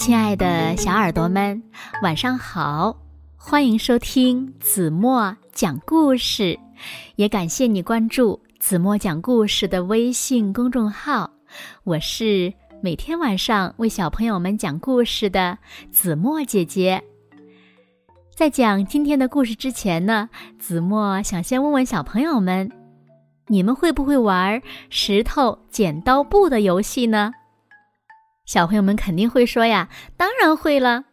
亲爱的小耳朵们，晚上好！欢迎收听子墨讲故事，也感谢你关注子墨讲故事的微信公众号。我是每天晚上为小朋友们讲故事的子墨姐姐。在讲今天的故事之前呢，子墨想先问问小朋友们：你们会不会玩石头剪刀布的游戏呢？小朋友们肯定会说呀，当然会了。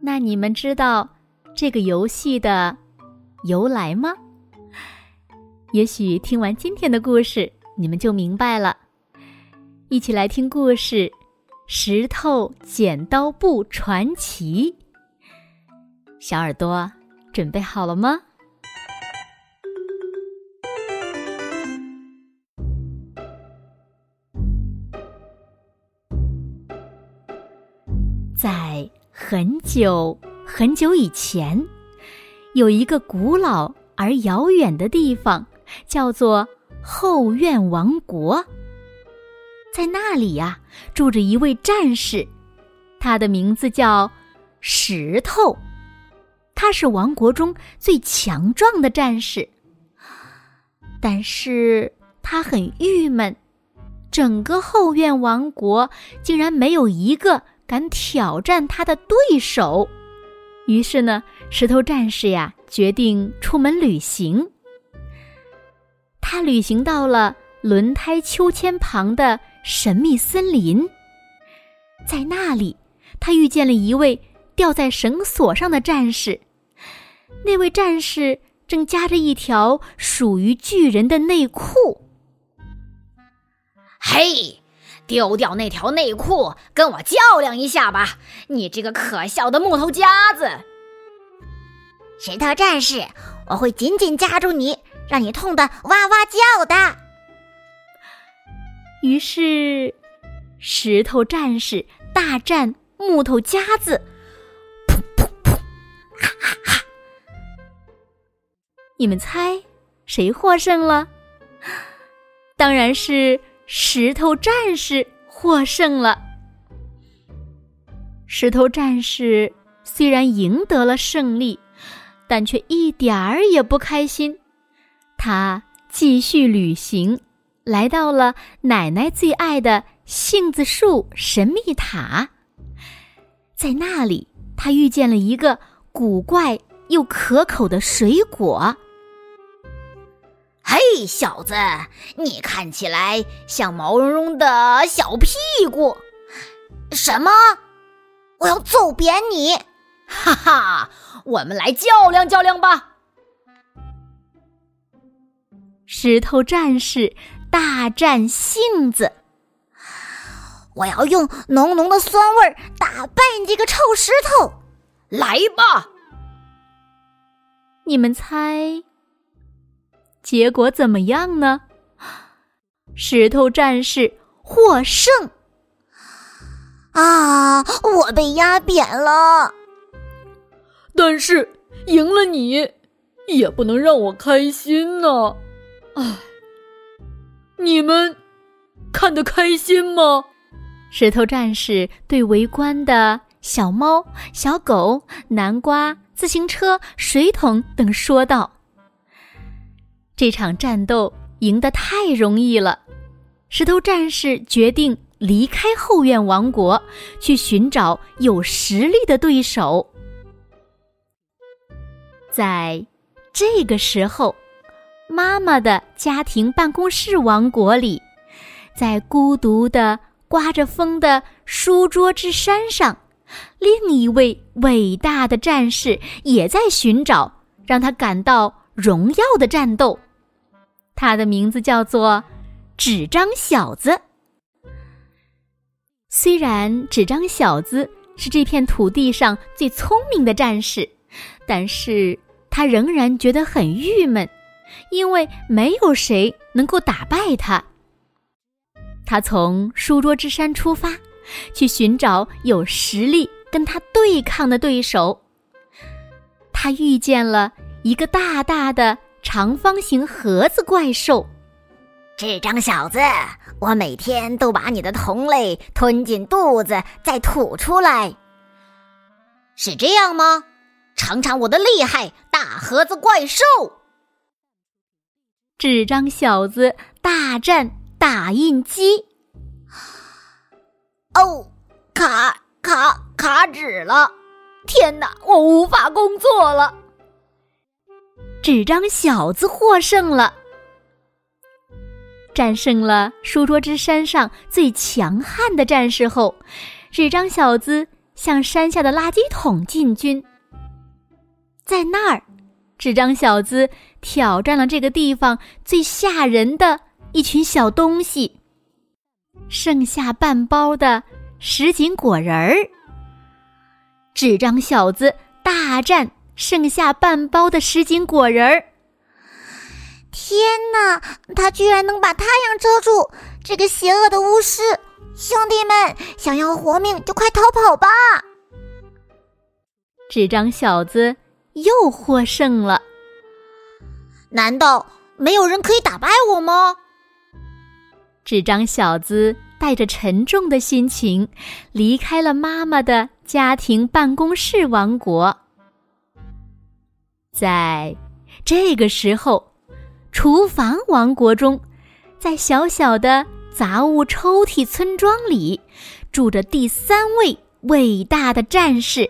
那你们知道这个游戏的由来吗？也许听完今天的故事，你们就明白了。一起来听故事《石头剪刀布传奇》。小耳朵准备好了吗？在很久很久以前，有一个古老而遥远的地方，叫做后院王国。在那里呀，住着一位战士，他的名字叫石头。他是王国中最强壮的战士，但是他很郁闷，整个后院王国竟然没有一个。敢挑战他的对手，于是呢，石头战士呀决定出门旅行。他旅行到了轮胎秋千旁的神秘森林，在那里，他遇见了一位吊在绳索上的战士。那位战士正夹着一条属于巨人的内裤。嘿！丢掉那条内裤，跟我较量一下吧！你这个可笑的木头夹子！石头战士，我会紧紧夹住你，让你痛得哇哇叫的。于是，石头战士大战木头夹子，噗噗噗！哈哈哈！你们猜谁获胜了？当然是。石头战士获胜了。石头战士虽然赢得了胜利，但却一点儿也不开心。他继续旅行，来到了奶奶最爱的杏子树神秘塔。在那里，他遇见了一个古怪又可口的水果。嘿，小子，你看起来像毛茸茸的小屁股。什么？我要揍扁你！哈哈，我们来较量较量吧！石头战士大战杏子，我要用浓浓的酸味打败你这个臭石头！来吧！你们猜？结果怎么样呢？石头战士获胜。啊，我被压扁了。但是赢了你，也不能让我开心呢。唉，你们看得开心吗？石头战士对围观的小猫、小狗、南瓜、自行车、水桶等说道。这场战斗赢得太容易了，石头战士决定离开后院王国，去寻找有实力的对手。在这个时候，妈妈的家庭办公室王国里，在孤独的刮着风的书桌之山上，另一位伟大的战士也在寻找让他感到荣耀的战斗。他的名字叫做纸张小子。虽然纸张小子是这片土地上最聪明的战士，但是他仍然觉得很郁闷，因为没有谁能够打败他。他从书桌之山出发，去寻找有实力跟他对抗的对手。他遇见了一个大大的。长方形盒子怪兽，这张小子，我每天都把你的同类吞进肚子，再吐出来。是这样吗？尝尝我的厉害，大盒子怪兽！纸张小子大战打印机。哦，卡卡卡纸了！天哪，我无法工作了。纸张小子获胜了，战胜了书桌之山上最强悍的战士后，纸张小子向山下的垃圾桶进军。在那儿，纸张小子挑战了这个地方最吓人的一群小东西——剩下半包的什锦果仁儿。纸张小子大战。剩下半包的什锦果仁儿，天哪！他居然能把太阳遮住！这个邪恶的巫师，兄弟们，想要活命就快逃跑吧！纸张小子又获胜了。难道没有人可以打败我吗？纸张小子带着沉重的心情离开了妈妈的家庭办公室王国。在这个时候，厨房王国中，在小小的杂物抽屉村庄里，住着第三位伟大的战士，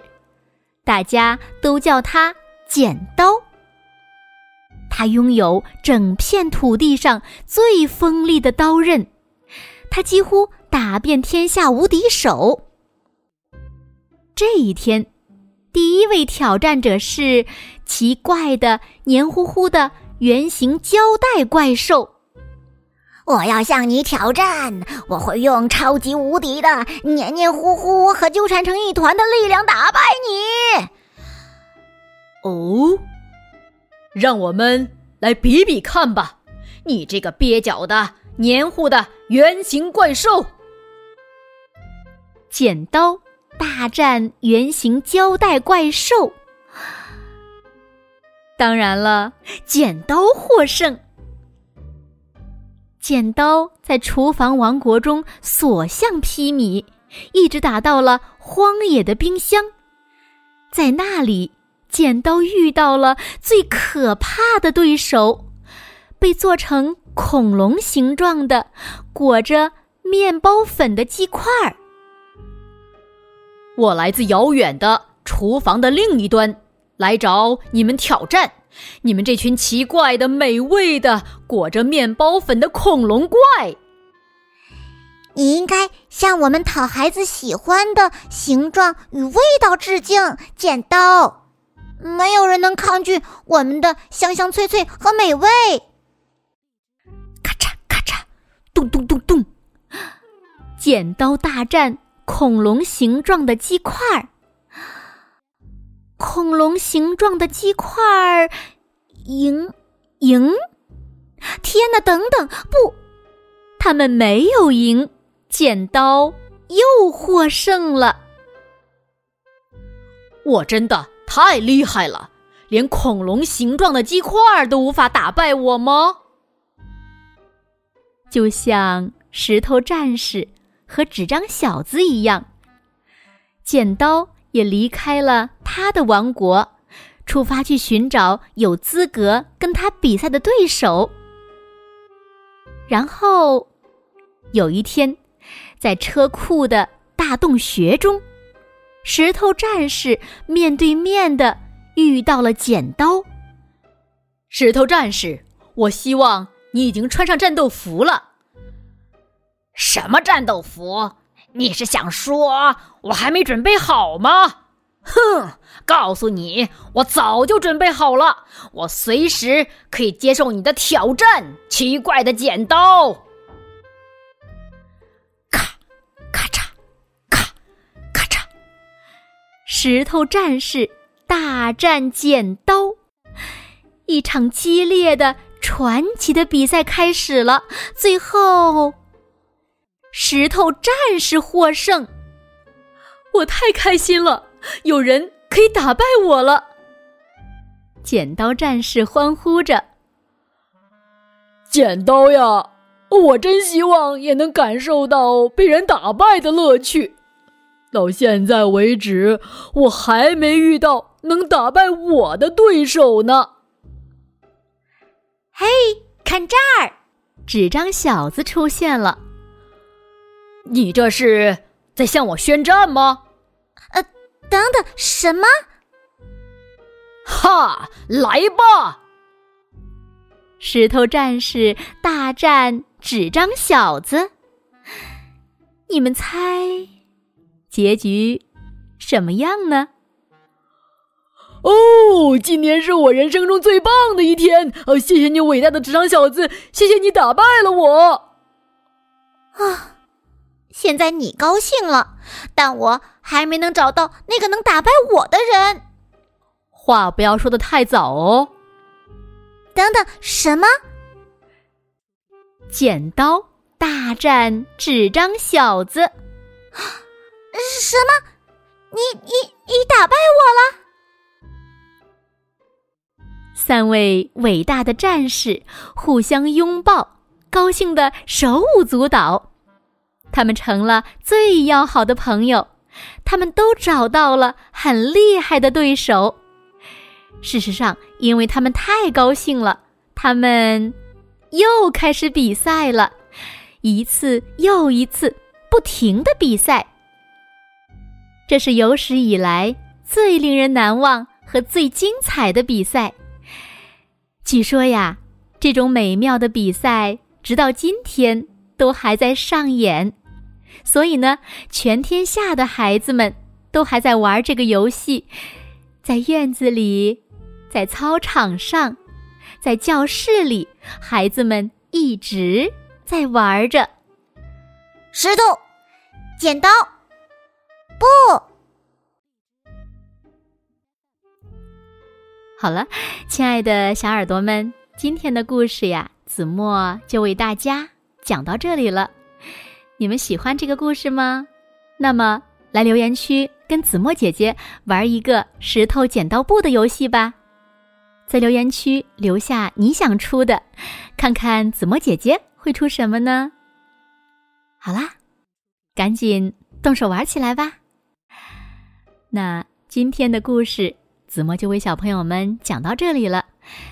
大家都叫他剪刀。他拥有整片土地上最锋利的刀刃，他几乎打遍天下无敌手。这一天。第一位挑战者是奇怪的、黏糊糊的圆形胶带怪兽。我要向你挑战！我会用超级无敌的黏黏糊糊和纠缠成一团的力量打败你。哦，让我们来比比看吧！你这个蹩脚的、黏糊的圆形怪兽，剪刀。大战圆形胶带怪兽，当然了，剪刀获胜。剪刀在厨房王国中所向披靡，一直打到了荒野的冰箱，在那里，剪刀遇到了最可怕的对手——被做成恐龙形状的、裹着面包粉的鸡块儿。我来自遥远的厨房的另一端，来找你们挑战。你们这群奇怪的、美味的、裹着面包粉的恐龙怪！你应该向我们讨孩子喜欢的形状与味道致敬。剪刀，没有人能抗拒我们的香香脆脆和美味。咔嚓咔嚓，咚咚咚咚，剪刀大战。恐龙形状的鸡块儿，恐龙形状的鸡块儿，赢赢！天哪，等等，不，他们没有赢，剪刀又获胜了。我真的太厉害了，连恐龙形状的鸡块儿都无法打败我吗？就像石头战士。和纸张小子一样，剪刀也离开了他的王国，出发去寻找有资格跟他比赛的对手。然后，有一天，在车库的大洞穴中，石头战士面对面的遇到了剪刀。石头战士，我希望你已经穿上战斗服了。什么战斗服？你是想说我还没准备好吗？哼！告诉你，我早就准备好了，我随时可以接受你的挑战。奇怪的剪刀，咔咔嚓，咔咔嚓，石头战士大战剪刀，一场激烈的、传奇的比赛开始了。最后。石头战士获胜，我太开心了！有人可以打败我了。剪刀战士欢呼着：“剪刀呀，我真希望也能感受到被人打败的乐趣。到现在为止，我还没遇到能打败我的对手呢。嘿，看这儿，纸张小子出现了。你这是在向我宣战吗？呃，等等，什么？哈，来吧！石头战士大战纸张小子，你们猜结局什么样呢？哦，今天是我人生中最棒的一天！哦，谢谢你，伟大的纸张小子，谢谢你打败了我。啊，现在你高兴了，但我还没能找到那个能打败我的人。话不要说的太早哦。等等，什么？剪刀大战纸张小子？什么？你你你打败我了？三位伟大的战士互相拥抱，高兴的手舞足蹈。他们成了最要好的朋友，他们都找到了很厉害的对手。事实上，因为他们太高兴了，他们又开始比赛了，一次又一次，不停的比赛。这是有史以来最令人难忘和最精彩的比赛。据说呀，这种美妙的比赛直到今天都还在上演，所以呢，全天下的孩子们都还在玩这个游戏，在院子里，在操场上，在教室里，孩子们一直在玩着。石头，剪刀，不。好了，亲爱的小耳朵们，今天的故事呀，子墨就为大家讲到这里了。你们喜欢这个故事吗？那么来留言区跟子墨姐姐玩一个石头剪刀布的游戏吧。在留言区留下你想出的，看看子墨姐姐会出什么呢？好啦，赶紧动手玩起来吧。那今天的故事。子墨就为小朋友们讲到这里了。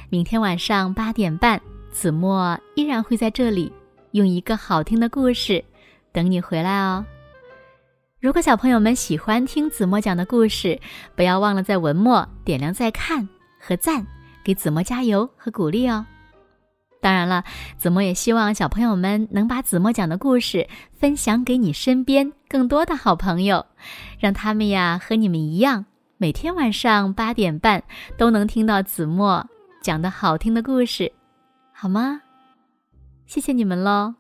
明天晚上八点半，子墨依然会在这里，用一个好听的故事等你回来哦。如果小朋友们喜欢听子墨讲的故事，不要忘了在文末点亮再看和赞，给子墨加油和鼓励哦。当然了，子墨也希望小朋友们能把子墨讲的故事分享给你身边更多的好朋友，让他们呀和你们一样。每天晚上八点半都能听到子墨讲的好听的故事，好吗？谢谢你们喽！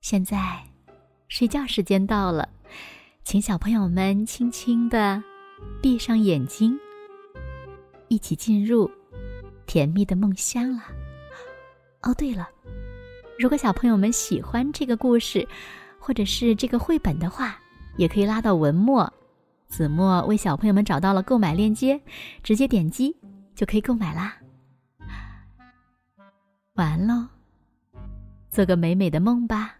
现在睡觉时间到了，请小朋友们轻轻的闭上眼睛，一起进入甜蜜的梦乡了。哦，对了，如果小朋友们喜欢这个故事，或者是这个绘本的话，也可以拉到文末。子墨为小朋友们找到了购买链接，直接点击就可以购买啦。晚安喽，做个美美的梦吧。